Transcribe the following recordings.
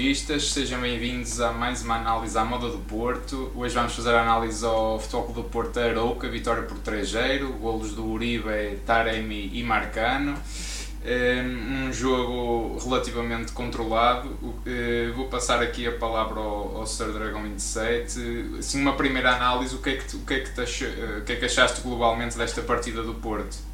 Portistas, sejam bem-vindos a mais uma análise à moda do Porto. Hoje vamos fazer a análise ao Futebol do Porto Arouca, vitória por 3-0, golos do Uribe, Taremi e Marcano. Um jogo relativamente controlado. Eh, vou passar aqui a palavra ao, Sr. Dragão 27. Assim, uma primeira análise, o que, é que, o, que é que te. Eh, o que é que achaste globalmente desta partida do Porto?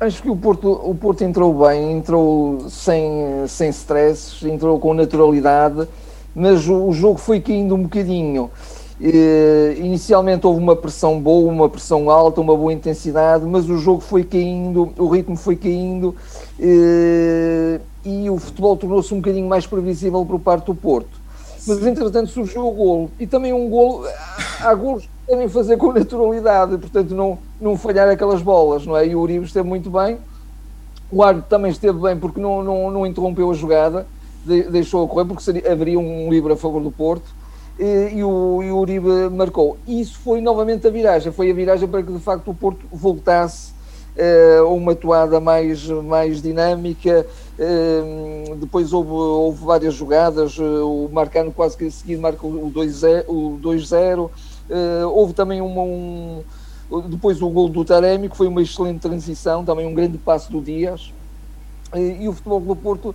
Acho que o Porto, o Porto entrou bem, entrou sem, sem stresses, entrou com naturalidade, mas o, o jogo foi caindo um bocadinho. Inicialmente houve uma pressão boa, uma pressão alta, uma boa intensidade, mas o jogo foi caindo, o ritmo foi caindo e o futebol tornou-se um bocadinho mais previsível por parte do Porto. Mas entretanto surgiu o golo e também um golo. Há golos que devem fazer com naturalidade, portanto não, não falhar aquelas bolas, não é? E o Uribe esteve muito bem, o árbitro também esteve bem porque não, não, não interrompeu a jogada, deixou-a correr, porque seria, haveria um livre a favor do Porto e, e, o, e o Uribe marcou. Isso foi novamente a viragem, foi a viragem para que de facto o Porto voltasse uh, uma toada mais, mais dinâmica. Uh, depois houve, houve várias jogadas, uh, o Marcano quase que a seguir marca o 2-0. houve também uma, um, depois o gol do Taremi, que foi uma excelente transição, também um grande passo do Dias. e o futebol do Porto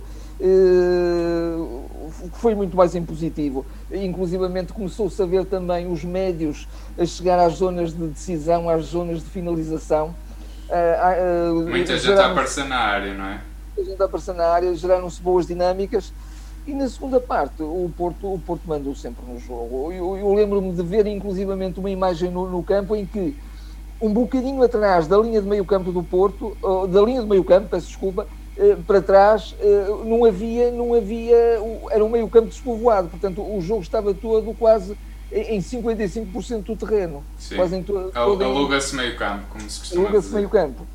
foi muito mais em positivo. Inclusivamente começou-se a ver também os médios a chegar às zonas de decisão, às zonas de finalização. Uh, uh, Muita gente a aparecer na área, não é? Muita gente a aparecer na área, geraram-se boas dinâmicas. E na segunda parte, o Porto, o Porto mandou sempre no jogo. Eu, eu lembro-me de ver, inclusivamente, uma imagem no, no campo em que um bocadinho atrás da linha de meio campo do Porto, da linha de meio campo, peço desculpa, eh, para trás eh, não havia, não havia, era um meio campo despovoado, portanto o jogo estava todo quase em 55% do terreno. Sim. Quase em to, Aluga-se meio campo, como se costuma Aluga-se meio campo.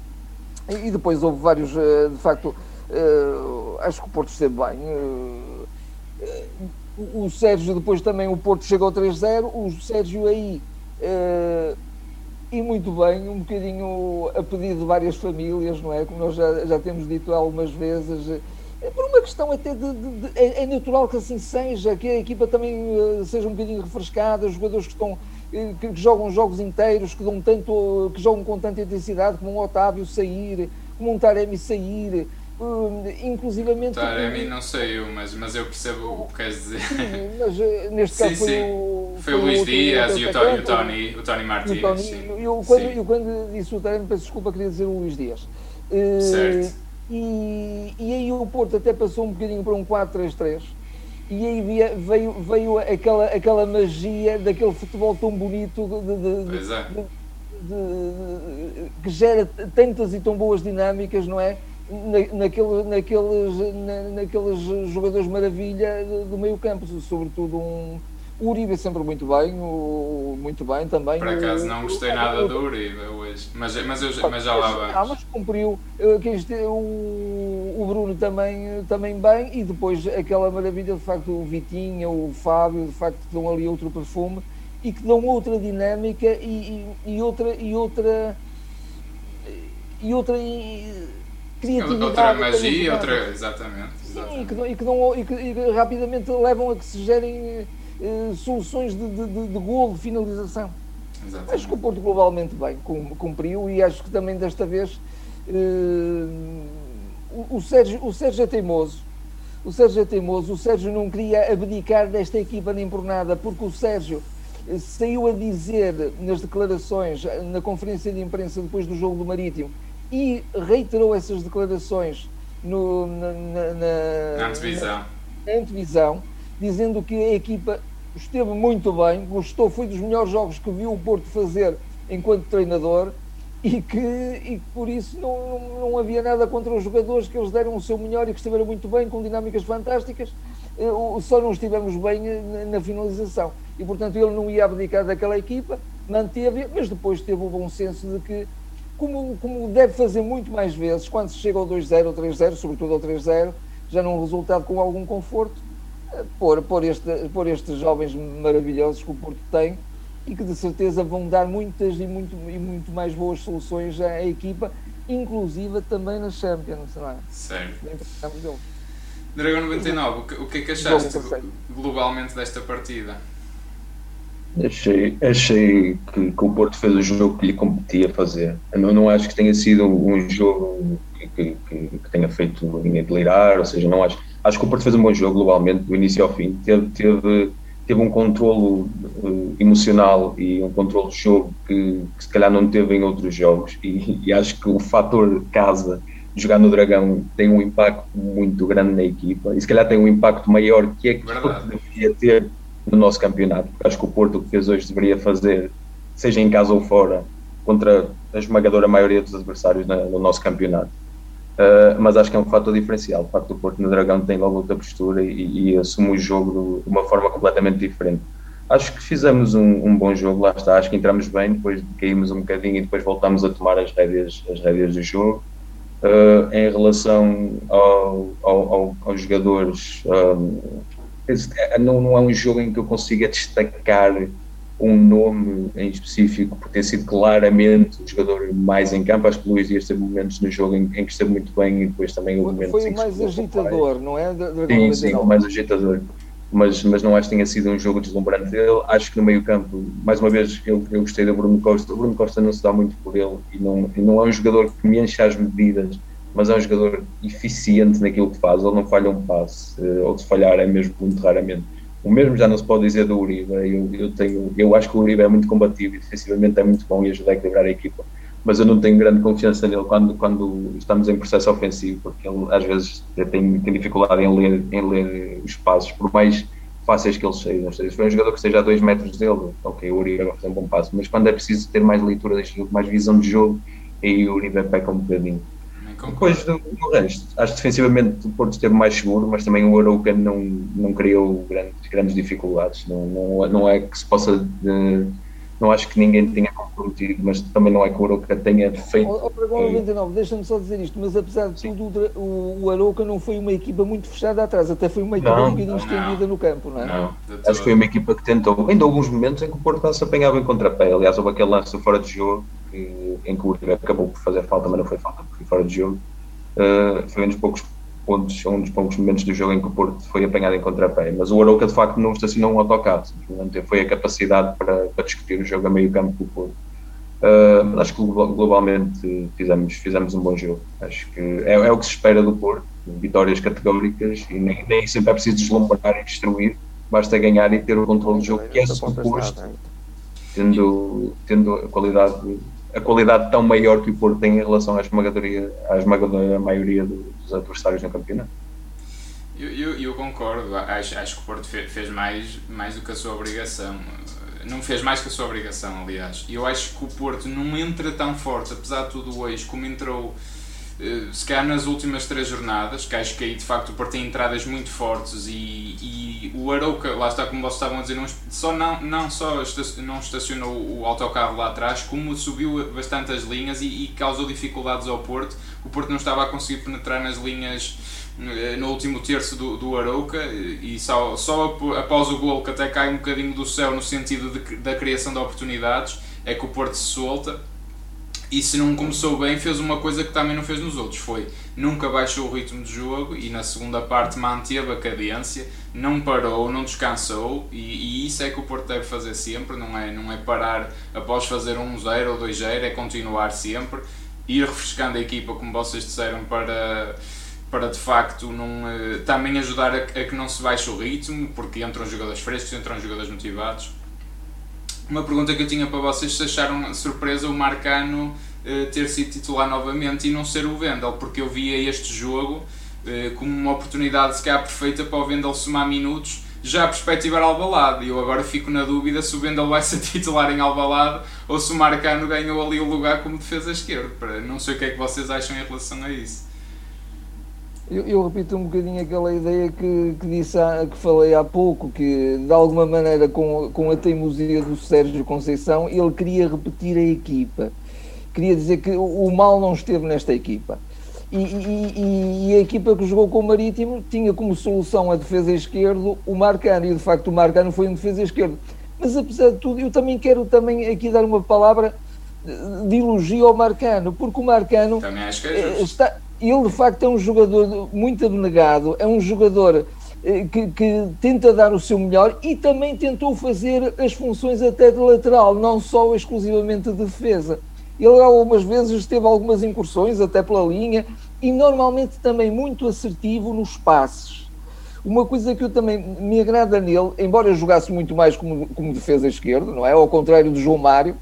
E, depois houve vários, eh, de facto, acho que o Porto esteve bem. O Sérgio, depois também o Porto chegou ao 3-0, o Sérgio aí e muito bem, um bocadinho a pedido de várias famílias, não é? Como nós já, já temos dito algumas vezes, é por uma questão até de, de, de é, é, natural que assim seja, que a equipa também uh, seja um bocadinho refrescada, os jogadores que estão eh, que, que, jogam jogos inteiros, que dão tanto, que jogam com tanta intensidade, como um Otávio sair, como um Taremi sair, Uh, inclusivamente. Taremi não saiu, mas, mas eu percebo o que queres dizer. Sim, mas uh, neste caso sim, foi, sim. O, foi, o Luís Dias e o Tony, o Tony, o Tony Martins. O Tony, eu, quando, eu, quando disse o Taremi, peço desculpa, queria dizer o Luís Dias. Uh, certo. E, e aí o Porto até passou um bocadinho para um 4-3-3 e aí veio, veio aquela, aquela magia daquele futebol tão bonito de, de, de, é. de, que gera tantas e tão boas dinâmicas, não é? Na, naquele, naqueles, na, naqueles jogadores maravilha do meio campo, sobretudo um, o Uribe sempre muito bem, o, muito bem também. Por acaso não gostei o, nada o, do Uribe hoje, mas, mas, eu, mas já lá vamos. Ah, mas cumpriu, o, o Bruno também, também bem, e depois aquela maravilha de facto o Vitinha, o Fábio, de facto que dão ali outro perfume e que dão outra dinâmica e, e, e outra e outra e outra e, criatividade. Outra magia, outra. Exatamente. exatamente. Sim, e que, e, que não, e, que, e que rapidamente levam a que se gerem uh, soluções de, de, de, de gol, de finalização. Exatamente. Acho que o Porto globalmente bem cumpriu e acho que também desta vez uh, o, o, Sérgio, o Sérgio é teimoso. O Sérgio é teimoso. O Sérgio não queria abdicar desta equipa nem por nada, porque o Sérgio eh, saiu a dizer nas declarações, na conferência de imprensa depois do jogo do Marítimo, e reiterou essas declarações no, na, na, na, antevisão. na, antevisão, dizendo que a equipa esteve muito bem, gostou, foi dos melhores jogos que viu o Porto fazer enquanto treinador e que, e por isso não, não, havia nada contra os jogadores, que eles deram o seu melhor e que estiveram muito bem, com dinâmicas fantásticas, eh, só não estivemos bem na finalização. E portanto ele não ia abdicar daquela equipa, manteve, mas depois teve o bom senso de que como, como deve fazer muito mais vezes, quando se chega ao 2-0 ou 3-0, sobretudo ao 3-0, já num resultado com algum conforto, eh, por, por, este, estes jovens maravilhosos que o Porto tem e que de certeza vão dar muitas e muito, e muito mais boas soluções à equipa, inclusive também na Champions, não é? Certo. Dragão 99, o que, o que é que achaste globalmente desta partida? Achei, achei que, que, o Porto fez o jogo que lhe competia fazer. Eu não, não acho que tenha sido um jogo que, que, que tenha feito ninguém delirar, ou seja, não acho. Acho que o Porto fez um bom jogo globalmente, do início ao fim. Teve, teve, teve um controlo uh, emocional e um controlo de jogo que, se calhar não teve em outros jogos. E, e acho que o fator casa de jogar no Dragão tem um impacto muito grande na equipa e se calhar tem um impacto maior que é que o Porto deveria ter no nosso campeonato. Acho que o Porto o que fez hoje deveria fazer, seja em casa ou fora, contra a esmagadora maioria dos adversários no nosso campeonato. Uh, mas acho que é um fator diferencial. O facto do Porto no Dragão tem logo outra postura e, e assume o jogo de uma forma completamente diferente. Acho que fizemos um, um, bom jogo, lá está. Acho que entramos bem, depois caímos um bocadinho e depois voltamos a tomar as rédeas, as rédeas do jogo. Uh, em relação ao, ao, ao, aos jogadores, é, não, não é um jogo em que eu consiga destacar um nome em específico por ter sido claramente o jogador mais em campo. Acho que o Luís Dias teve momentos no jogo em, em que esteve muito bem e depois também houve momentos Foi o mais agitador, não é? sim, sim, o mais agitador. Mas, mas não acho que tenha sido um jogo deslumbrante dele. Acho que no meio campo, mais uma vez, eu, eu gostei do Bruno Costa. O Bruno Costa não se dá muito por ele e não, e não é um jogador que me enche as medidas mas é um jogador eficiente naquilo que faz, ele não falha um passe, eh, ou se falhar é mesmo muito raramente. O mesmo já não se pode dizer do Uribe, eu, eu, tenho, eu acho que o Uribe é muito combativo e defensivamente é muito bom e ajuda a equilibrar a equipa, mas eu não tenho grande confiança nele quando, quando estamos em processo ofensivo, porque ele às vezes tem, tem dificuldade em ler, em ler os passos, por mais fáceis que eles sejam. Se for um jogador que esteja a dois metros dele, ok, o Uribe vai fazer um bom passo, mas quando é preciso ter mais leitura deste jogo, mais visão de jogo, aí o Uribe peca um bocadinho. Depois do, do, resto, acho que defensivamente o Porto esteve mais seguro, mas também o Arouca não, não criou grandes, grandes dificuldades. Não, não, não é que se possa. De, não acho que ninguém tenha comprometido, mas também não é que o Arouca tenha feito. Oh, oh, 99, deixa-me só dizer isto, mas apesar de tudo, o, o Arouca não foi uma equipa muito fechada atrás, até foi uma equipa não, um bocadinho estendida no campo, não é? Não, acho que foi uma equipa que tentou, ainda alguns momentos em que o Porto se apanhava em contrapé. Aliás, houve aquele lance fora de jogo que, em que o Uribe acabou por fazer falta, mas não foi falta, porque foi fora de jogo. Uh, foi um dos poucos pontos, um dos poucos momentos do jogo em que o Porto foi apanhado em contrapé. Mas o Arouca, de facto, não estacionou um autocarro, simplesmente foi a capacidade para, para discutir o jogo a meio campo com o Porto. Uh, acho que globalmente fizemos, fizemos um bom jogo. Acho que é, é o que se espera do Porto, vitórias categóricas e nem, nem sempre é preciso deslumbrar e destruir, basta ganhar e ter o controle do jogo que é suposto, tendo, tendo a qualidade a qualidade tão maior que o Porto tem em relação à esmagadora, à esmagadora maioria dos adversários no campeonato. Eu, eu, eu, concordo, acho, acho que o Porto fez mais, mais do que a sua obrigação. Não fez mais que a sua obrigação, aliás. Eu acho que o Porto não entra tão forte, apesar de tudo hoje, como entrou se calhar nas últimas três jornadas, que acho que aí de facto o Porto tem entradas muito fortes e, e o Arouca, lá está como vocês estavam a dizer, não, só não, não só não estacionou o autocarro lá atrás, como subiu bastante as linhas e, e causou dificuldades ao Porto. O Porto não estava a conseguir penetrar nas linhas eh, no último terço do, do Arouca e só, só após o gol que até cai um bocadinho do céu no sentido de, da criação de oportunidades é que o Porto se solta e se não começou bem, fez uma coisa que também não fez nos outros. Foi nunca baixou o ritmo de jogo e na segunda parte manteve a cadência, não parou, não descansou. E, e isso é que o Porto deve fazer sempre. Não é, não é parar após fazer um 0 ou 2 0, é continuar sempre. Ir refrescando a equipa, como vocês disseram, para para de facto não, eh, também ajudar a, a, que não se baixe o ritmo, porque entram jogadores frescos, entram jogadores motivados. Uma pergunta que eu tinha para vocês, se acharam surpresa o Marcano uh, ter sido titular novamente e não ser o Vendel, porque eu via este jogo uh, como uma oportunidade se calhar perfeita para o Vendel somar minutos já a perspectivar Albalade e eu agora fico na dúvida se o Vendel vai ser titular em Albalade ou se o Marcano ganhou ali o lugar como defesa esquerda. Não sei o que é que vocês acham em relação a isso. Eu, eu, repito um bocadinho aquela ideia que, que, disse há, que falei há pouco, que de alguma maneira com, com a teimosia do Sérgio Conceição, ele queria repetir a equipa. Queria dizer que o, mal não esteve nesta equipa. E, e, e, a equipa que jogou com o Marítimo tinha como solução a defesa esquerda o Marcano, e de facto o Marcano foi um defesa esquerdo. Mas apesar de tudo, eu também quero também aqui dar uma palavra de elogio ao Marcano, porque o Marcano é está, ele de facto é um jogador muito abnegado, é um jogador eh, que, que, tenta dar o seu melhor e também tentou fazer as funções até de lateral, não só exclusivamente de defesa. Ele algumas vezes teve algumas incursões até pela linha e normalmente também muito assertivo nos passes. Uma coisa que eu também me agrada nele, embora eu jogasse muito mais como, como defesa esquerda, não é? Ao contrário do João Mário.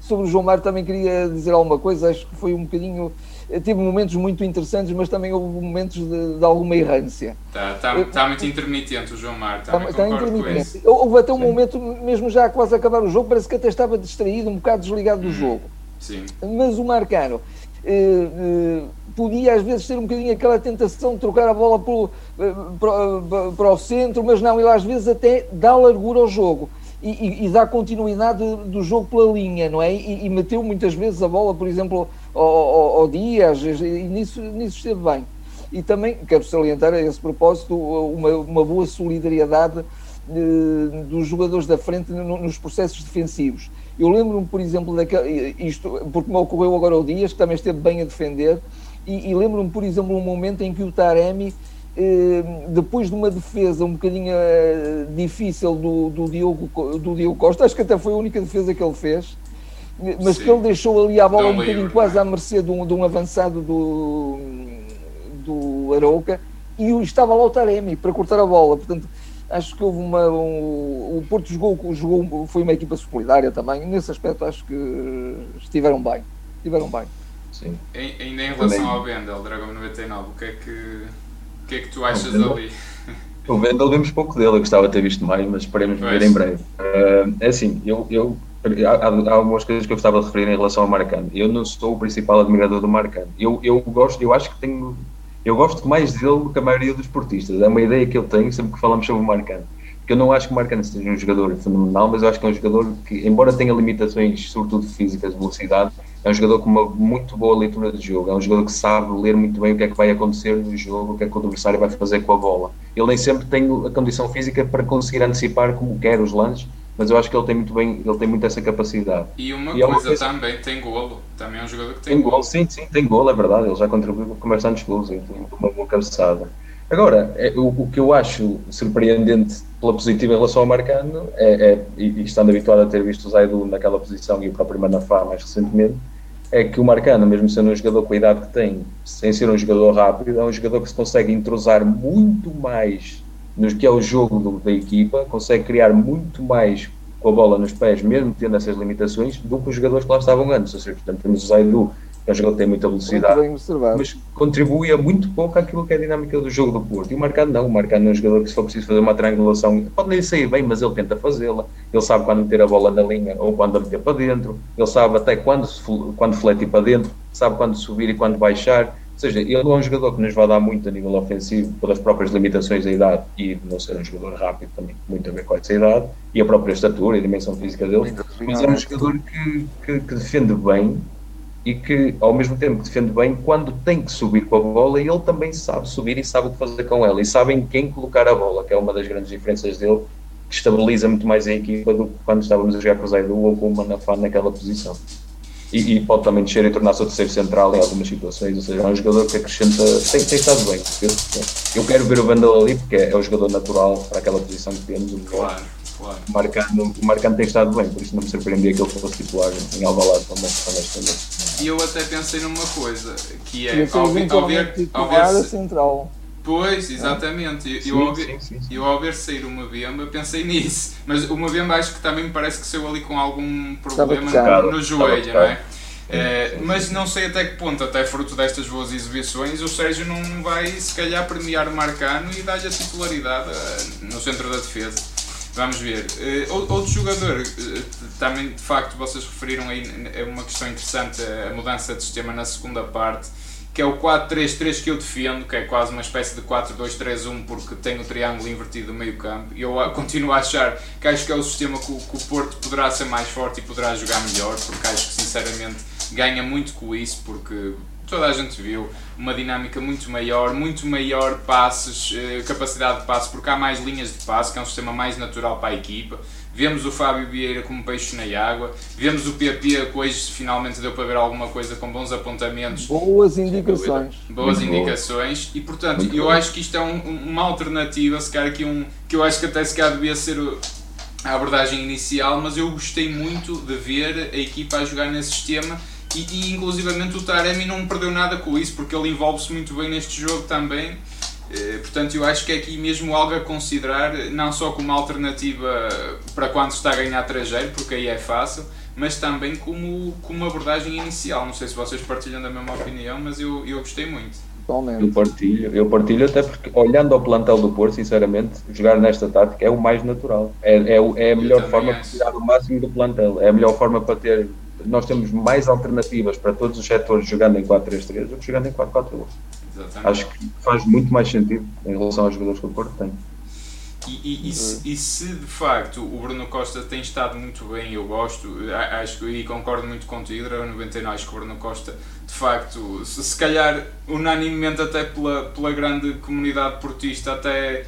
Sobre o João Mário também queria dizer alguma coisa, acho que foi um bocadinho teve momentos muito interessantes, mas também houve momentos de, de alguma errância. Está tá, tá muito intermitente o João Mar, está, está intermitente. Houve até um Sim. momento, mesmo já quase a acabar o jogo, parece que até estava distraído, um bocado desligado do hum. jogo. Sim. Mas o Marcano eh, eh, podia às vezes ter um bocadinho aquela tentação de trocar a bola para, eh, para, para o centro, mas não, ele às vezes até dá largura ao jogo e, e, dá continuidade do jogo pela linha, não é? E, e meteu muitas vezes a bola, por exemplo, ao, ao, ao Dias, e nisso, nisso esteve bem. E também quero salientar a esse propósito uma, uma boa solidariedade eh, dos jogadores da frente no, nos processos defensivos. Eu lembro-me, por exemplo, daquele, isto, porque me ocorreu agora o Dias, que também esteve bem a defender, e, e lembro-me, por exemplo, um momento em que o Taremi depois de uma defesa um bocadinho eh, difícil do, do, Diogo, do Diogo Costa, acho que até foi a única defesa que ele fez, mas Sim. que ele deixou ali a bola um bocadinho quase à mercê de um, de um avançado do, do Arauca e estava lá o Taremi para cortar a bola. Portanto, acho que houve uma. Um, o Porto jogou, jogou, foi uma equipa solidária também. Nesse aspecto, acho que estiveram bem. Estiveram bem. Sim. Ainda em relação também. ao Bendel, Dragão 99, o que é que que é que tu achas ali? O Vendel vimos pouco dele, eu gostava de ter visto mais, mas esperemos ver em breve. Uh, é assim, eu, eu, há, há, algumas coisas que eu gostava de referir em relação ao Marcano. Eu não sou o principal admirador do Marcano. Eu, eu gosto, eu acho que tenho, eu gosto mais dele do que a maioria dos portistas. É uma ideia que eu tenho sempre que falamos sobre o Marcano. Porque eu não acho que o Marcano seja um jogador fenomenal, mas eu acho que é um jogador que, embora tenha limitações, sobretudo físicas, de velocidade, é um jogador com uma muito boa leitura de jogo, é um jogador que sabe ler muito bem o que é que vai acontecer no jogo, o que é que o adversário vai fazer com a bola. Ele nem sempre tem a condição física para conseguir antecipar como quer os lances, mas eu acho que ele tem muito bem, ele tem muito essa capacidade. E uma e coisa é uma também, tem golo, também é um jogador que tem, tem golo. Sim, sim, tem golo, é verdade, ele já contribuiu com bastantes golos, tem uma boa cabeçada. Agora, é, o, o, que eu acho surpreendente pela positiva em relação ao Marcano, é, é, e, estando habituado a ter visto o Zaidu naquela posição e o próprio Manafá mais recentemente, é que o Marcano, mesmo sendo um jogador com a idade que tem, sem ser um jogador rápido, é um jogador que se consegue entrosar muito mais no que é o jogo da equipa, consegue criar muito mais com a bola nos pés, mesmo tendo essas limitações, do que os jogadores que lá estavam antes. Ou seja, portanto, temos o Zaidu, é um jogador que tem muita velocidade, mas contribui a muito pouco àquilo que é a dinâmica do jogo do Porto. E o Marcano não, o Marcano é um jogador que se for preciso fazer uma triangulação, pode nem sair bem, mas ele tenta fazê-la. Ele sabe quando meter a bola na linha ou quando a meter para dentro, ele sabe até quando, quando fletir para dentro, sabe quando subir e quando baixar. Ou seja, ele é um jogador que nos vai dar muito a nível ofensivo pelas próprias limitações da idade e de não ser um jogador rápido também, muito a ver com essa idade e a própria estatura e a dimensão física dele. Mas é um jogador que, que, que defende bem e que ao mesmo tempo defende bem quando tem que subir com a bola ele também sabe subir e sabe o que fazer com ela e sabe em quem colocar a bola, que é uma das grandes diferenças dele, que estabiliza muito mais a equipa do que quando estávamos a jogar com o Zaidu ou com o Manafá naquela posição. E, e, pode também descer e tornar-se o terceiro central em algumas situações, ou seja, é um jogador que acrescenta, tem, tem estado bem. Eu, eu quero ver o Vandal ali porque é, é o jogador natural para aquela posição que temos. Claro Claro. O Marcano, o Marcano tem estado bem, por isso não me surpreendia que ele fosse titular em Alvalade também, honestamente. E eu até pensei numa coisa, que é, ao, ao ver, ao ver se... central. Pois, exatamente. Eu, sim, eu, ao ver, sim, sim, eu ao ver sair uma Mbemba pensei nisso. Mas uma Mbemba acho que também me parece que saiu ali com algum problema no, no joelho, não é? É, mas não sei até que ponto, até fruto destas boas exibições, o Sérgio não vai se calhar premiar o Marcano e dar-lhe a titularidade uh, no centro da defesa. Vamos ver. Uh, outro jogador, uh, também de facto vocês referiram aí, é uma questão interessante a mudança de sistema na segunda parte, que é o 4-3-3 que eu defendo, que é quase uma espécie de 4-2-3-1 porque tem o triângulo invertido no meio campo. Eu continuo a achar que acho que é o sistema que o, que o Porto poderá ser mais forte e poderá jogar melhor, porque acho que sinceramente ganha muito com isso, porque toda a gente viu uma dinâmica muito maior, muito maior passes, eh, capacidade de passe, porque há mais linhas de passe, que é um sistema mais natural para a equipa. vemos o Fábio Vieira como peixe na água, vemos o PP que hoje finalmente deu para ver alguma coisa com bons apontamentos. Boas indicações. Boas Muito indicações boa. e portanto Muito eu acho que isto é um, uma alternativa, se calhar aqui um, que eu acho que até se calhar devia ser a abordagem inicial, mas eu gostei muito de ver a equipa a jogar nesse sistema e, e inclusivamente o Taremi não perdeu nada com isso porque ele envolve-se muito bem neste jogo também eh, portanto, eu acho que é aqui mesmo algo a considerar, não só como alternativa para quando se está a ganhar trajeiro, porque aí é fácil, mas também como, como abordagem inicial. Não sei se vocês partilham da mesma opinião, mas eu, eu gostei muito. Eu partilho, eu partilho até porque, olhando ao plantel do Porto, sinceramente, jogar nesta tática é o mais natural. É, é, é a melhor forma acho. para tirar o máximo do plantel. É a melhor forma para ter. Nós temos mais alternativas para todos os setores jogando em 4-3-3 do que jogando em 4-4-2. Exatamente. Acho que faz muito mais sentido em relação aos jogadores que o Porto tem. E, e, e, se, e, se, de facto o Bruno Costa tem estado muito bem, eu gosto, acho e concordo muito contigo, era 99, acho que o Bruno Costa, de facto, se, se calhar unanimemente até pela, pela grande comunidade portista, até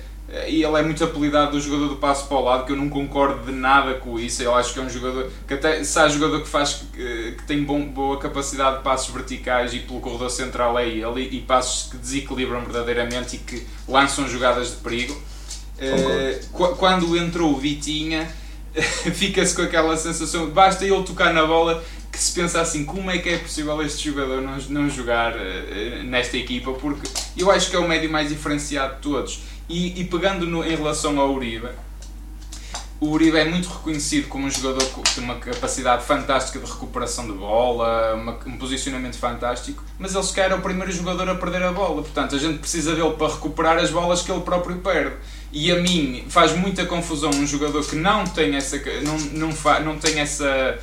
e ele é muito apelidado do jogador do passo para o lado, que eu não concordo de nada com isso. Eu acho que é um jogador que até se há jogador que faz que tem bom, boa capacidade de passos verticais e pelo corredor central é ele e passos que desequilibram verdadeiramente e que lançam jogadas de perigo. Uh, quando entrou o Vitinha, fica-se com aquela sensação, basta ele tocar na bola que se pensa assim, como é que é possível este jogador não, não jogar nesta equipa, porque eu acho que é o médio mais diferenciado de todos e, e pegando no, em relação ao Uribe, o Uribe é muito reconhecido como um jogador que tem uma capacidade fantástica de recuperação de bola, uma, um posicionamento fantástico, mas ele sequer é o primeiro jogador a perder a bola. Portanto, a gente precisa dele para recuperar as bolas que ele próprio perde. E a mim faz muita confusão um jogador que não tem essa, não, não, fa, não tem essa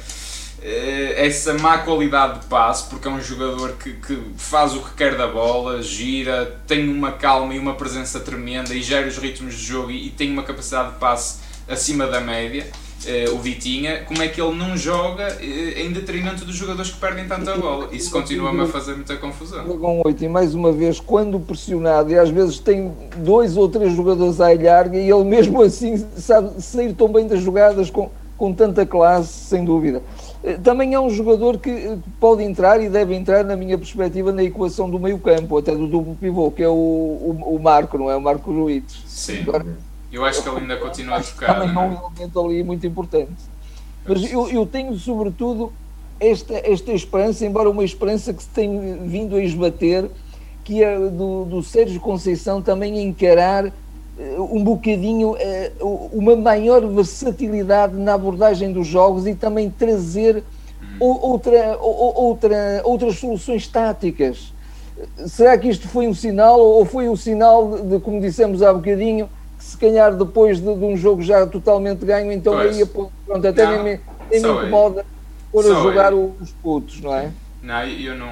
essa má qualidade de passe, porque é um jogador que, que, faz o que quer da bola, gira, tem uma calma e uma presença tremenda e gera os ritmos de jogo e, e tem uma capacidade de passe acima da média. Uh, o Vitinha, como é que ele não joga uh, em detrimento dos jogadores que perdem tanta bola? Isso continua-me a fazer muita confusão. Jogam 8 e mais uma vez, quando pressionado, e às vezes tem dois ou três jogadores a ilhar, e ele mesmo assim sabe sair tão bem das jogadas com, com tanta classe, sem dúvida. Eh, também é um jogador que eh, pode entrar e deve entrar, na minha perspectiva, na equação do meio campo, até do duplo pivô, que é o, o, o Marco, não é? O Marco Ruiz. Sim, Agora, eu acho que ele ainda continua a tocar. Também é um elemento ali muito importante. Mas eu, eu tenho, sobretudo, esta, esta esperança, embora uma esperança que se tem vindo a esbater, que é do, do Sérgio Conceição também encarar eh, um bocadinho uma maior versatilidade na abordagem dos jogos e também trazer outra, outra, outras soluções táticas. Será que isto foi um sinal ou foi o um sinal de, como dissemos há bocadinho, que se calhar depois de, de um jogo já totalmente ganho, então pois. aí pronto, até não, nem, nem me incomoda pôr a jogar os putos, não é? Não, eu não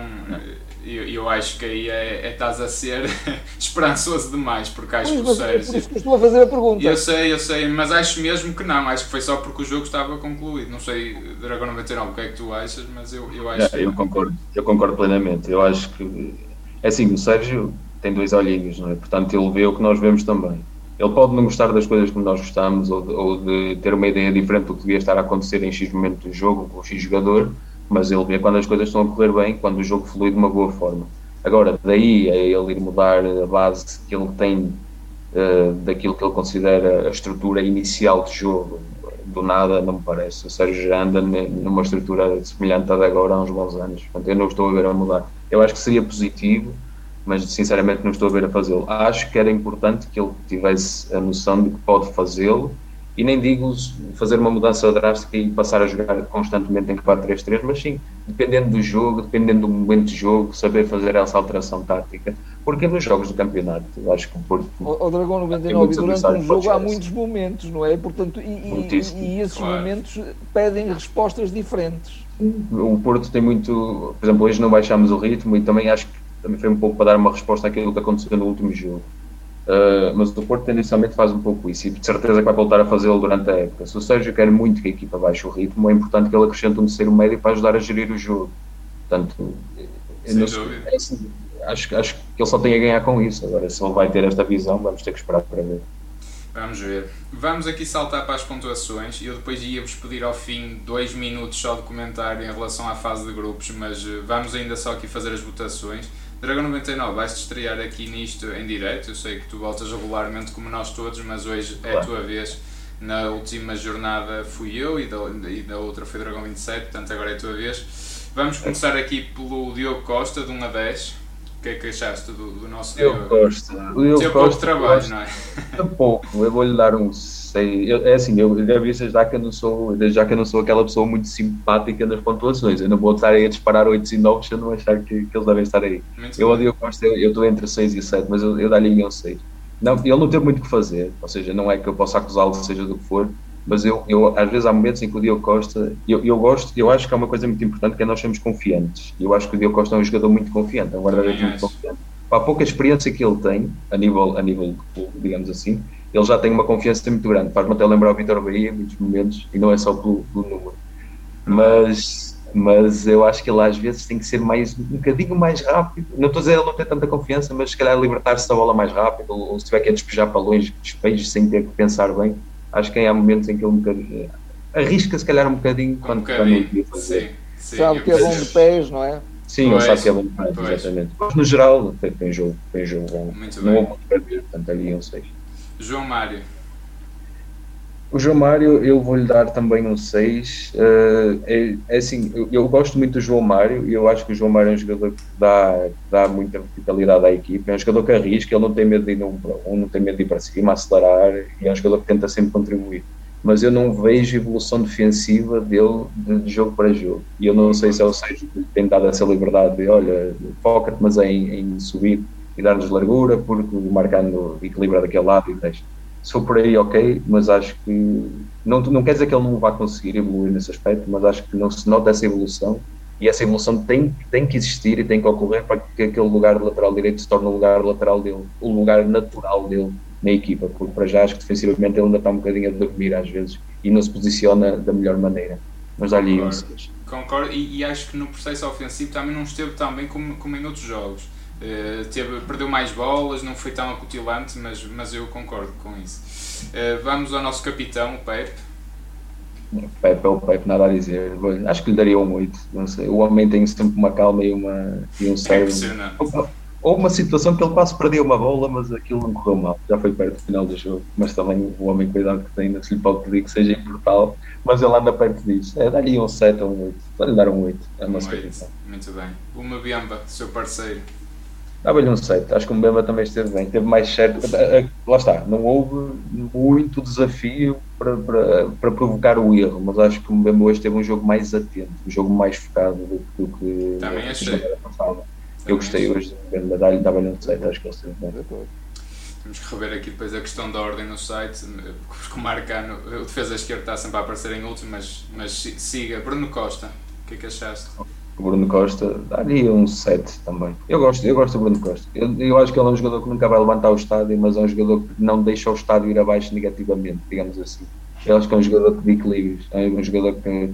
eu, eu acho que aí é, é estás a ser esperançoso demais, porque acho pois, que o Sérgio. Por isso que estou a fazer a pergunta. Eu sei, eu sei, mas acho mesmo que não. Acho que foi só porque o jogo estava concluído. Não sei, Dragão 99, o que é que tu achas, mas eu, eu acho é, que. Eu concordo, eu concordo plenamente. Eu acho que. É assim, o Sérgio tem dois olhinhos, não é? Portanto, ele vê o que nós vemos também. Ele pode não gostar das coisas como nós gostamos ou de, ou de ter uma ideia diferente do que devia estar a acontecer em X momento do jogo com o X jogador, mas ele vê quando as coisas estão a correr bem, quando o jogo flui de uma boa forma. Agora, daí a ele ir mudar a base que ele tem uh, daquilo que ele considera a estrutura inicial de jogo, do nada não me parece. O Sérgio já anda numa estrutura semelhante a de agora há uns bons anos. Portanto, eu não estou a ver a mudar. Eu acho que seria positivo, mas sinceramente não estou a ver a fazê-lo. Acho que era importante que ele tivesse a noção de que pode fazê-lo e nem digo fazer uma mudança drástica e passar a jogar constantemente em 4-3-3, mas sim, dependendo do jogo, dependendo do momento de jogo, saber fazer essa alteração tática. Porque nos jogos do campeonato, eu acho que o Porto. O, o Dragão 99, durante um jogo há muitos momentos, não é? Portanto, e, e, e esses claro. momentos pedem respostas diferentes. O Porto tem muito. Por exemplo, hoje não baixámos o ritmo e também acho que também foi um pouco para dar uma resposta àquilo que aconteceu no último jogo Uh, mas o Porto tendencialmente faz um pouco isso e de certeza que vai voltar a fazê-lo durante a época. Se o Sérgio quer muito que a equipa baixe o ritmo, é importante que ele acrescente um terceiro médio para ajudar a gerir o jogo. Portanto, não, é assim, acho, acho que ele só tem a ganhar com isso. Agora, se ele vai ter esta visão, vamos ter que esperar para ver. Vamos ver. Vamos aqui saltar para as pontuações. Eu depois ia-vos pedir ao fim dois minutos só de comentário em relação à fase de grupos, mas eh, vamos ainda só aqui fazer as votações. Dragão 99, vais-te estrear aqui nisto em direto. Eu sei que tu voltas regularmente como nós todos, mas hoje é a tua vez. Na última jornada fui eu e da, e da outra foi Dragão 27, portanto agora é a tua vez. Vamos começar aqui pelo Diogo Costa, de 1 a 10 que é que achaste do, do nosso Eu Diogo? gosto. Eu Teve gosto, pouco trabalho, gosto. não é? Um pouco, eu vou-lhe dar um 6. Eu- É assim, eu já vi já que eu não sou, já que eu não sou aquela pessoa muito simpática nas pontuações. Eu não vou estar aí a disparar 8 e 9 se eu não achar que, que eles devem estar aí. Muito Eu odio Costa, eu estou entre 6 e 7, mas eu, eu dá-lhe um 6. Não, ele não teve muito o que fazer, ou seja, não é que eu possa acusá-lo, seja do que for, mas eu, eu às vezes há momentos em que o Diogo Costa, eu, eu gosto, eu acho que é uma coisa muito importante que é nós sermos confiantes. Eu acho que o Diogo Costa é um jogador muito confiante, é um guarda-redes muito confiante. Para a pouca experiência que ele tem, a nível, a nível digamos assim, ele já tem uma confiança muito grande. Faz-me até lembrar o Vitor Bahia em muitos momentos, e não é só pelo, pelo número. Mas, mas eu acho que ele às vezes tem que ser mais, um bocadinho mais rápido. Não estou a dizer ele não ter tanta confiança, mas se calhar libertar-se da bola mais rápido, ou, ou se tiver que a despejar para longe, despeje sem ter que pensar bem. Acho que há momentos em que ele um bocadinho, arrisca se calhar um bocadinho Um quando, quando não bocadinho. devia fazer. Sim, sim. Sabe que é bom de pés, não é? Sim, Pois, ele sabe que é bom demais, pois. exatamente. Mas no geral, tem, jogo, tem jogo bom. Muito não bem. muito para ver, portanto ali um 6. João Mário. O João Mário, eu vou-lhe dar também um 6. é, é assim, eu, eu gosto muito do João Mário e eu acho que o João Mário é um jogador que dá, dá muita vitalidade à equipe. É um jogador que arrisca, ele não tem medo de ir um para um, não tem medo de ir para cima, acelerar e é um jogador que tenta sempre contribuir. Mas eu não vejo evolução defensiva dele de, jogo para jogo. E eu não sei se é o Sérgio que tem dado essa liberdade de, olha, foca-te, mas é em, em subir e dar-nos largura, porque o Marcano equilibra daquele lado e deixa se for por aí, ok, mas acho que não, não quer dizer que ele não vá conseguir evoluir nesse aspecto, mas acho que não se nota essa evolução e essa evolução tem, tem que existir e tem que ocorrer para que aquele lugar de lateral direito se torne o lugar lateral dele, o lugar natural dele na equipa, porque para já acho que defensivamente ele ainda está um bocadinho a dormir às vezes e não se posiciona da melhor maneira. Mas um Concordo. Concordo, e, e acho que no processo ofensivo também não esteve tão bem como, como em outros jogos. Eh, teve, perdeu mais bolas, não foi tão acutilante, mas, mas eu concordo com isso. Eh, vamos ao nosso capitão, o Pepe. O Pepe é o Pepe, nada a dizer. Acho que lhe daria um 8, não sei. O homem tem sempre uma calma e, uma, e um É cérebro. impressionante. Houve uma situação que ele quase perdeu uma bola, mas aquilo não correu mal. Já foi perto do final do jogo. Mas também o homem, cuidado que tem, se lhe pode pedir que seja imortal. Mas ele anda perto disso. É, dá-lhe um 7 ou um 8. Pode-lhe dar um 8. É Um nosso oito. capitão. Muito bem. O Mbemba, seu parceiro. Dava-lhe um 7. Acho que o Mbemba também esteve bem. Teve mais certo. Lá está. Não houve muito desafio para, para, para provocar o erro. Mas acho que o Mbemba hoje teve um jogo mais atento. Um jogo mais focado do, do que Também achei. passada. Eu gostei achei. hoje do Mbemba. Dá-lhe- Dava-lhe um 7. Acho que ele esteve bem. Temos que rever aqui depois a questão da ordem no site, porque o Marcano, o defesa esquerda está sempre a aparecer em último, mas, mas si- siga. Bruno Costa, o que é que achaste? O Bruno Costa dá-lhe um 7 também. Eu gosto, eu gosto do Bruno Costa. Eu, eu acho que ele é um jogador que nunca vai levantar o estádio, mas é um jogador que não deixa o estádio ir abaixo negativamente, digamos assim. Eu acho que é um jogador de equilíbrios. É um jogador que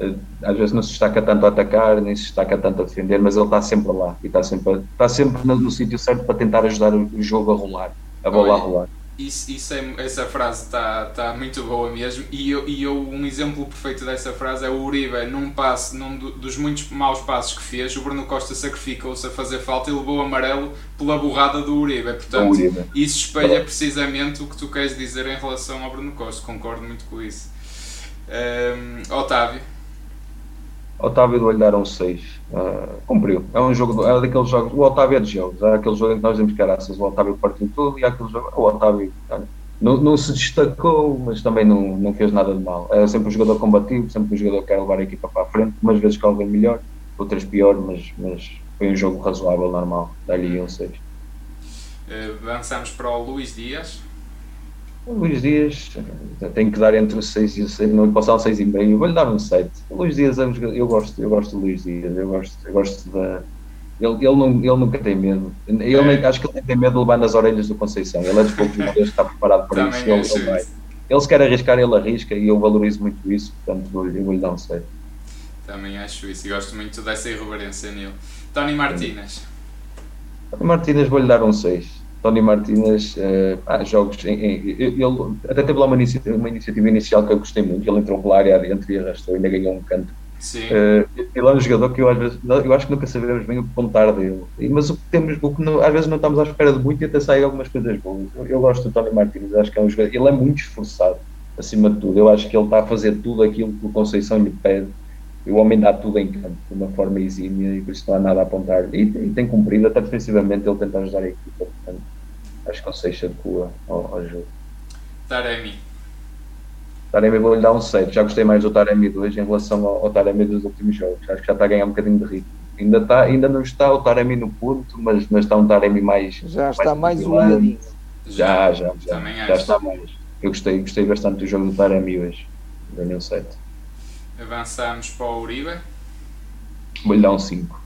eh, às vezes não se destaca tanto a atacar, nem se destaca tanto a defender, mas ele está sempre lá e está sempre, está sempre no, no sítio certo para tentar ajudar o, jogo a rolar, a bola a rolar. Isso, isso é, essa frase está tá muito boa mesmo. E, eu, e eu, um exemplo perfeito dessa frase é o Uribe, num passe, num do- dos muitos maus passos que fez, o Bruno Costa sacrificou-se a fazer falta e levou o amarelo pela borrada do Uribe. Portanto, Uribe. isso espelha precisamente o que tu queres dizer em relação ao Bruno Costa. Concordo muito com isso. Ehm, Otávio, Otávio dou-lhe dar um 6. Ah, cumpriu. É um jogo, é daqueles jogos. O Otávio é de jogos. Há aquele jogo em que nós demos caraças. O Otávio partiu tudo e há aquele jogo. O Otávio olha, não, não se destacou, mas também não, não fez nada de mal. É sempre um jogador combativo, sempre um jogador que quer levar a equipa para a frente. Umas vezes corre melhor, outras pior, mas, mas foi um jogo razoável, normal. Dá-lhe um 6. eh, avançamos para o Luís Dias. O Luís Dias tem que dar entre o 6 e o 6, não lhe posso dar um 6,5, vou-lhe dar um 7. O Luís Dias eu gosto, eu gosto do Luís Dias, eu gosto, eu gosto da. Ele, ele, não, ele nunca tem medo. Ele É. acho que ele nem tem medo de levar nas orelhas do Conceição. Ele é dos poucos que está preparado para Também isso. Ele, acho ele, isso. ele se quer arriscar, ele arrisca e eu valorizo muito isso, portanto vou-lhe vou dar um 7. Também acho isso e gosto muito dessa irreverência nele. Tony Martínez. O Martínez vou-lhe dar um 6. Tony Martinez, uh, há jogos, em, em, ele até teve lá uma iniciativa, uma iniciativa, inicial que eu gostei muito, ele entrou pela área adentro e arrastou, ainda ganhou um canto. Sim. Uh, ele é um jogador que eu, às vezes, eu acho que nunca saberemos bem o que contar dele, mas o que temos, o que não, às vezes não estamos à espera de muito e até saem algumas coisas boas. Eu, eu gosto do Tony Martinez, acho que é um jogador, ele é muito esforçado, acima de tudo, eu acho que ele está a fazer tudo aquilo que o Conceição lhe pede o homem dá tudo em campo de uma forma exímia e por isso não há nada a apontar. E, e tem cumprido, até defensivamente, ele tenta ajudar a equipa. Portanto, acho que o Seixas adequa ao, ao jogo. Taremi. Taremi vou-lhe dar um 7. Já gostei mais do Taremi 2 em relação ao, ao Taremi dos últimos jogos. Acho que já está a ganhar um bocadinho de ritmo. Ainda, está, ainda não está o Taremi no ponto, mas, mas está um Taremi mais. Já está mais olhadinho. Já, já, já. Já, já está mais. Eu gostei, gostei bastante do jogo do Taremi hoje. Daniel um 7. Avançamos para o Uribe. Vou-lhe dar um 5.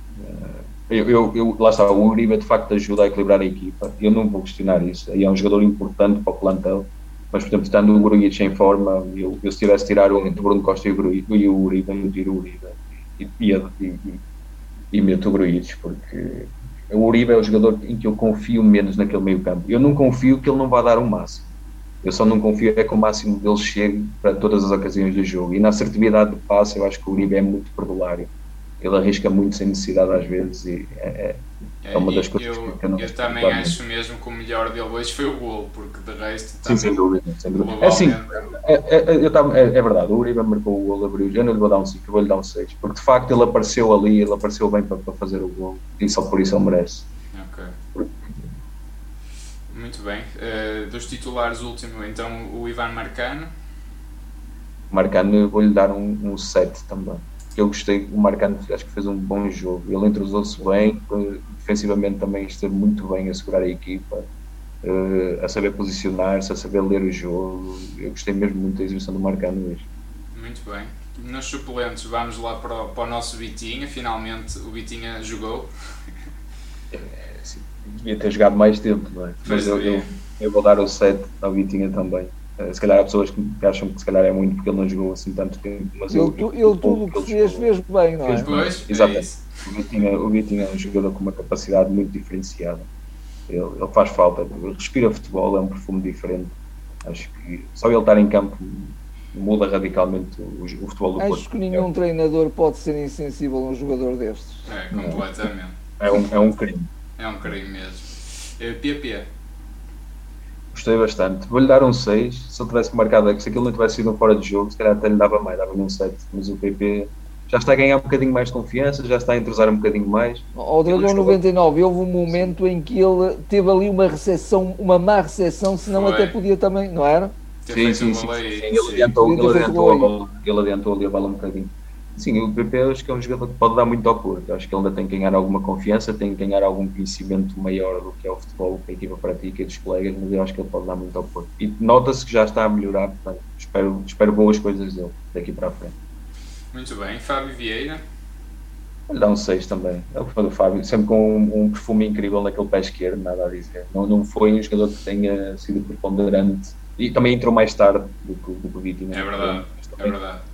Eu, eu, eu, lá está, o Uribe de facto ajuda a equilibrar a equipa. Eu não vou questionar isso. E é um jogador importante para o plantel. Mas, por exemplo, estando o Grujic em forma, eu, eu se tivesse de tirar o, entre o Bruno Costa e o, e o Uribe, eu tiro o Uribe. E, e, e, e meto o Grujic, porque o Uribe é o jogador em que eu confio menos naquele meio campo. Eu não confio que ele não vá dar o máximo. Eu só não confio é que o máximo dele chegue para todas as ocasiões do jogo. E na assertividade do passe, eu acho que o Uribe é muito perdulário. Ele arrisca muito sem necessidade às vezes e é, é, é uma das coisas eu, que eu não Eu também acho mesmo que o melhor dele hoje foi o gol, porque de resto. Sim, sem dúvida. Sem dúvida. É assim, é, é, tava, é, é, verdade, o Uribe marcou o gol, abriu. Eu não lhe vou dar um 5, eu vou lhe dar um 6, porque de facto ele apareceu ali, ele apareceu bem para, para fazer o gol e só por isso ele merece. Ok. Muito bem. Uh, dos titulares, último, então o Ivan Marcano. Marcano, vou-lhe dar um, um 7 também. Eu gostei, o Marcano acho que fez um bom jogo. Ele entrosou-se bem, defensivamente também esteve muito bem a segurar a equipa, uh, a saber posicionar-se, a saber ler o jogo. Eu gostei mesmo muito da exibição do Marcano hoje. Muito bem. Nos suplentes, vamos lá para o, para o nosso Vitinha. Finalmente o Vitinha jogou. Devia ter jogado mais tempo, não é? Mas eu, eu, eu, vou dar o 7 ao Vitinha também. Uh, se calhar há pessoas que acham que se calhar é muito porque ele não jogou assim tanto tempo. Mas ele, eu, ele tudo o que fez, fez bem, não é? Fez pois, Exatamente. É o, Vitinha, o Vitinha é um jogador com uma capacidade muito diferenciada. Ele, ele faz falta, ele respira futebol, é um perfume diferente. Acho que só ele estar em campo muda radicalmente o, o futebol do Acho Porto. que nenhum é. treinador pode ser insensível a um jogador destes. É, completamente. É um, é um crime. É um crime mesmo. PP. Gostei bastante. Vou-lhe dar um 6. Se ele tivesse marcado, se aquilo não tivesse sido um fora de jogo, se calhar até lhe dava mais, dava-lhe um 7. Mas o PP já está a ganhar um bocadinho mais de confiança, já está a entrosar um bocadinho mais. Ao Dragão 99, houve um momento em que ele teve ali uma recepção, uma má recepção, senão Foi. até podia também, não era? Sim, sim, sim, sim, Ele adiantou, ele adiantou, a bola, ele adiantou ali a bola um bocadinho. Sim, o PP acho que é um jogador que pode dar muito ao Porto. Acho que ele ainda tem que ganhar alguma confiança, tem que ganhar algum conhecimento maior do que é o futebol que a equipa pratica e dos colegas, mas eu acho que ele pode dar muito ao Porto. E nota-se que já está a melhorar, portanto, espero, espero boas coisas dele daqui para a frente. Muito bem. Fábio Vieira? Ele dá um 6 também. É o que foi do Fábio, sempre com um, um, perfume incrível naquele pé esquerdo, nada a dizer. Não, não foi um jogador que tenha sido preponderante e também entrou mais tarde do que, do que o Vitinho. É verdade, é verdade.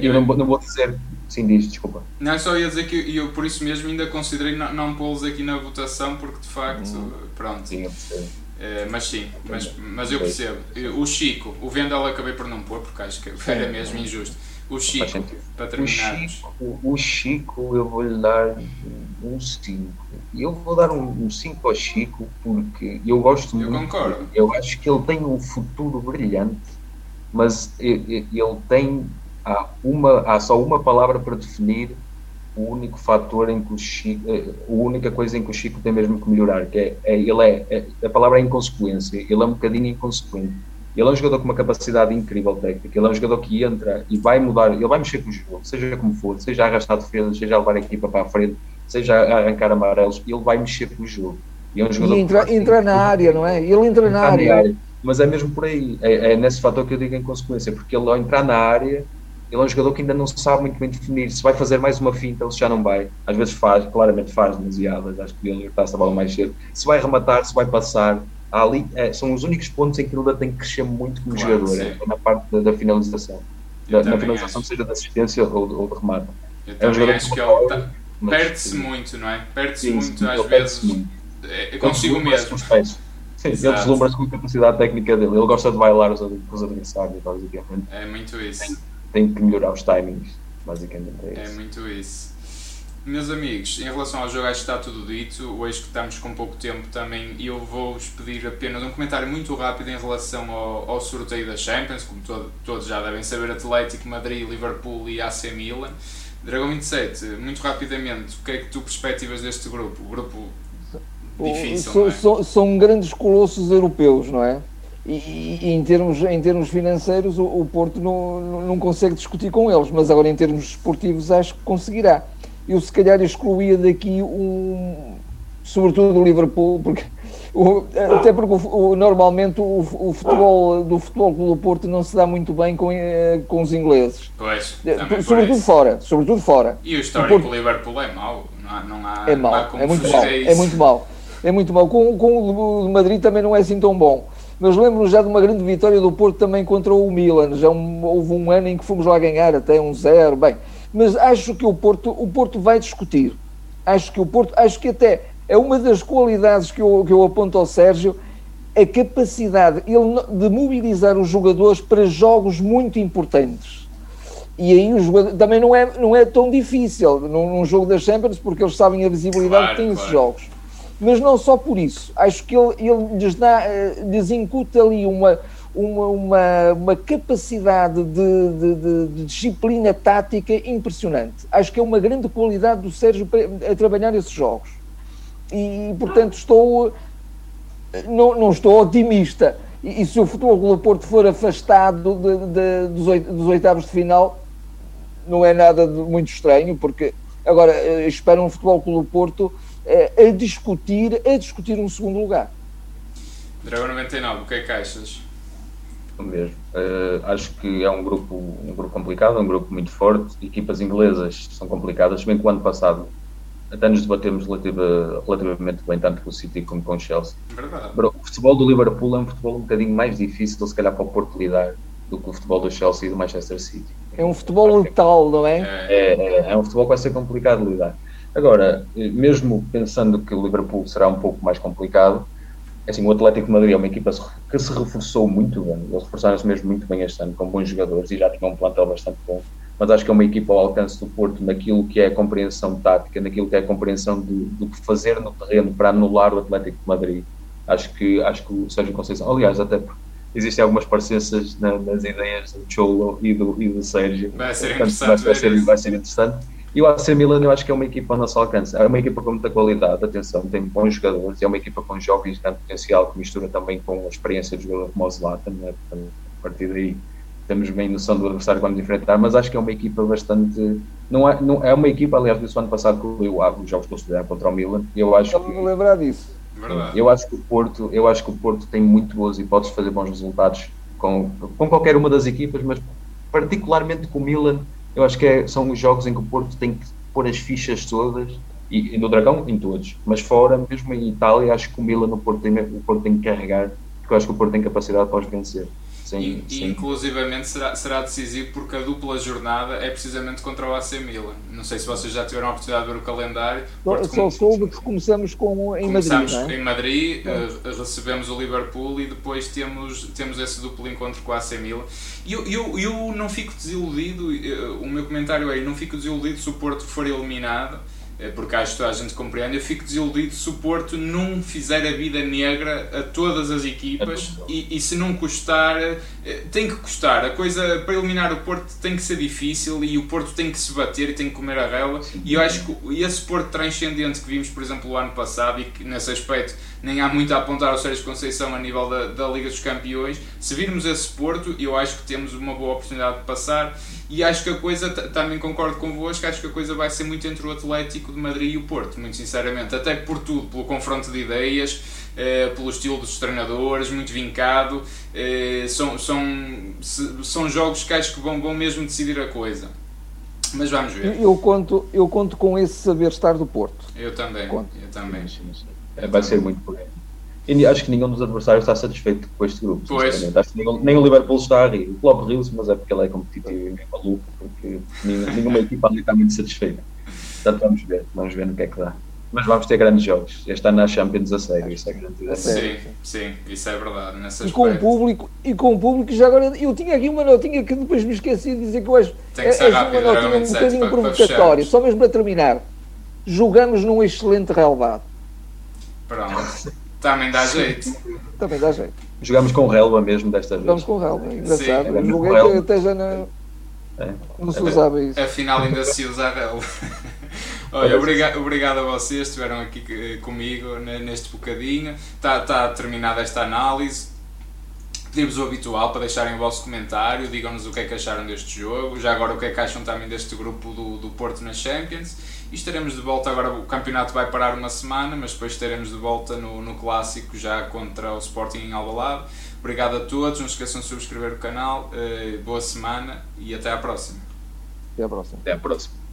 Eu não, não vou dizer. Sim, diz, desculpa. Não, só ia dizer que eu, por isso mesmo, ainda considerei não, não pô-los aqui na votação, porque de facto, hum. pronto. Sim, eu percebo. É, mas sim, mas, mas eu percebo. O Chico, o Vendel acabei por não pôr, porque acho que era mesmo injusto. O Chico, para terminarmos. O Chico, o Chico eu vou-lhe dar um 5. Eu vou dar um 5 ao Chico porque eu gosto eu muito. Concordo. Eu acho que ele tem um futuro brilhante, mas ele tem há, uma, há só uma palavra para definir o único fator em que o Chico, eh, a única coisa em que o Chico tem mesmo que melhorar, que é, é ele é, é, a palavra é inconsequência, ele é um bocadinho inconsequente. Ele é um jogador com uma capacidade incrível técnica, ele é um jogador que entra e vai mudar, ele vai mexer com o jogo, seja como for, seja a arrastar defesas, seja levar a equipa para a frente, seja a arrancar amarelos, ele vai mexer com o jogo. E, é um jogador e entra, entra na área, não é? Ele entra na área. área. Mas é mesmo por aí, é, é nesse fator que eu digo em consequência, porque ele ao entrar na área ele é um jogador que ainda não sabe muito bem definir se vai fazer mais uma finta ou se já não vai. Às vezes faz, claramente faz demasiadas, acho que podia libertar essa bola mais cedo. Se vai rematar, se vai passar. Ali, é, são os únicos pontos em que ele ainda tem que crescer muito como claro, jogador, é, na parte da, da finalização. Da, na finalização, acho. seja de assistência ou, ou de remate. Eu é um jogador acho que ele tá, perde-se muito, não é? Perde-se muito, às vezes. Muito. É, eu consigo mesmo. Ele deslumbra-se com a capacidade técnica dele. Ele gosta de bailar os, os adversários, basicamente. É muito isso. Tem, tem que melhorar os timings, basicamente. É, É isso. muito isso. Meus amigos, em relação ao jogo, acho que está tudo dito. Hoje que estamos com pouco tempo também, eu vou-vos pedir apenas um comentário muito rápido em relação ao, ao sorteio da Champions. Como todo- todos já devem saber, Atlético, Madrid, Liverpool e AC Milan. Dragão 27, muito rapidamente, o que é que tu perspectivas deste grupo? O grupo difícil, são, não é? são- são grandes colossos europeus, não é? E, e em, termos, em termos financeiros, o, o Porto não, não- consegue discutir com eles, mas agora em termos esportivos acho que conseguirá. Eu se calhar excluía daqui um, sobretudo o Liverpool, porque o- até porque o- normalmente o, futebol do futebol do Porto não se dá muito bem com, eh, com os ingleses. Pois, por Sobretudo fora, sobretudo fora. E o histórico O Porto- Liverpool é mau, não há, não há, É mau, é muito mau, é muito mau. É muito mau. Com, com o Madrid também não é assim tão bom. Mas lembro-me já de uma grande vitória do Porto também contra o Milan. Já um- houve um ano em que fomos lá ganhar até um zero. Bem, mas acho que o Porto, o Porto vai discutir. Acho que o Porto, acho que até é uma das qualidades que eu, que eu aponto ao Sérgio, a capacidade de mobilizar os jogadores para jogos muito importantes. E aí os jogadores, também não é, não é tão difícil num, num jogo das Champions, porque eles sabem a visibilidade Claro, que têm esses claro. jogos. Mas não só por isso. Acho que ele, ele lhes, dá, eh, lhes incuta ali uma, uma, uma, uma capacidade de, de- de- de disciplina tática impressionante. Acho que é uma grande qualidade do Sérgio a trabalhar esses jogos. E, portanto, estou não, não estou otimista. E, e se o Futebol do Porto for afastado dos, oit- dos oitavos de final, não é nada muito estranho, porque agora eh, espero um Futebol do Porto eh, a discutir, a discutir um segundo lugar. Dragão 99, o que é que achas? mesmo. Eh, acho que é um grupo, um grupo complicado, um grupo muito forte. Equipas inglesas são complicadas, se bem que o ano passado até nos debatemos relativa, relativamente bem, tanto com o City como com o Chelsea. Verdade. Agora, O futebol do Liverpool é um futebol um bocadinho mais difícil, se calhar, para o Porto lidar do que o futebol do Chelsea e do Manchester City. É um futebol letal, não é? É, É, é, é um futebol que vai ser complicado de lidar. Agora, mesmo pensando que o Liverpool será um pouco mais complicado, é assim, o Atlético de Madrid é uma equipa que se reforçou muito bem, eles reforçaram-se mesmo muito bem este ano, com bons jogadores e já tinham um plantel bastante bom, mas acho que é uma equipa ao alcance do Porto naquilo que é a compreensão tática, naquilo que é a compreensão do, do que fazer no terreno para anular o Atlético de Madrid. Acho que, acho que o Sérgio Conceição, aliás, até porque existem algumas parecenças na- nas ideias do Cholo e do, e do Sérgio. Vai ser Portanto, interessante vai, vai ser, vai ser interessante. E o AC Milan eu acho que é uma equipa ao nosso alcance. É uma equipa com muita qualidade, atenção, tem bons jogadores, é uma equipa com jovens de grande potencial que mistura também com a experiência de jogador como o Zlatan, né? Portanto, a partir daí temos bem noção do adversário que vamos enfrentar, mas acho que é uma equipa bastante. Não é, não, é uma equipa, aliás, do ano passado que eu os jogos fizeram contra o Milan, eu acho a que lembrar disso. verdade. eu acho que o Porto, eu acho que o Porto tem muito boas hipóteses de fazer bons resultados com, com qualquer uma das equipas, mas particularmente com o Milan, eu acho que é- são os jogos em que o Porto tem que pôr as fichas todas e, e no Dragão em todos, mas fora, mesmo em Itália, acho que o Milan no Porto tem, o Porto tem que carregar, porque eu acho que o Porto tem capacidade para os vencer. E, inclusivamente será, será decisivo porque a dupla jornada é precisamente contra o AC Milan. Não sei se vocês já tiveram a oportunidade de ver o calendário. Só soube que começamos com, em Madrid, Começamos é? em Madrid, eh, recebemos o Liverpool e depois temos, temos esse duplo encontro com a AC Milan. E eu, eu, eu não fico desiludido, eh, o meu comentário é: não fico desiludido se o Porto for eliminado, porque acho que toda a gente compreende. Eu fico desiludido se o Porto não fizer a vida negra a todas as equipas e, e se não custar, tem que custar. A coisa para eliminar o Porto tem que ser difícil e o Porto tem que se bater e tem que comer a rela. E eu acho que esse Porto transcendente que vimos, por exemplo, o ano passado e que nesse aspecto nem há muito a apontar ao Sérgio Conceição a nível da, da Liga dos Campeões, se virmos esse Porto, eu acho que temos uma boa oportunidade de passar. E acho que a coisa, também concordo convosco, acho que a coisa vai ser muito entre o Atlético de Madrid e o Porto, muito sinceramente. Até por tudo, pelo confronto de ideias, eh, pelo estilo dos treinadores, muito vincado. eh, são, são, se- são jogos que acho que vão, vão mesmo decidir a coisa. Mas vamos ver. Eu conto, eu conto com esse saber estar do Porto. Eu também, Conto. eu também. É, vai ser muito por aí. E acho que nenhum dos adversários está satisfeito com este grupo. Pois. Acho que nenhum- nem o Liverpool está a rir. O Klopp riu-se, mas é porque ele é competitivo e é maluco, porque nenhuma, nenhuma equipa ali está muito satisfeita. Portanto, vamos ver, vamos ver no que é que dá. Mas vamos ter grandes jogos. Este ano na Champions a sério, isso é garantido. Sim, sim, isso é verdade. Nesse e com o público, e com o público, já agora eu tinha aqui uma notinha que depois me esqueci de dizer que eu acho Tem que ser é, rápido, uma notinha um bocadinho provocatória, só mesmo para terminar. Jogamos num excelente relevado. Pronto. Também dá jeito. Também dá jeito. Jogamos com relva mesmo desta vez. Jogamos com relva, engraçado. Sim, joguei que até já não, é. não se usava isso. Afinal ainda se usa a relva. Olha, obrigado, obrigado a vocês, estiveram aqui comigo neste bocadinho. Está, está terminada esta análise. Pedimos o habitual para deixarem o vosso comentário, digam-nos o que é que acharam deste jogo, já agora o que é que acham também deste grupo do, do Porto na Champions. E estaremos de volta agora, o campeonato vai parar uma semana, mas depois estaremos de volta no, no clássico já contra o Sporting em Alvalade. Obrigado a todos, não se esqueçam de subscrever o canal, uh, boa semana e até à próxima. Até à próxima. Até à próxima.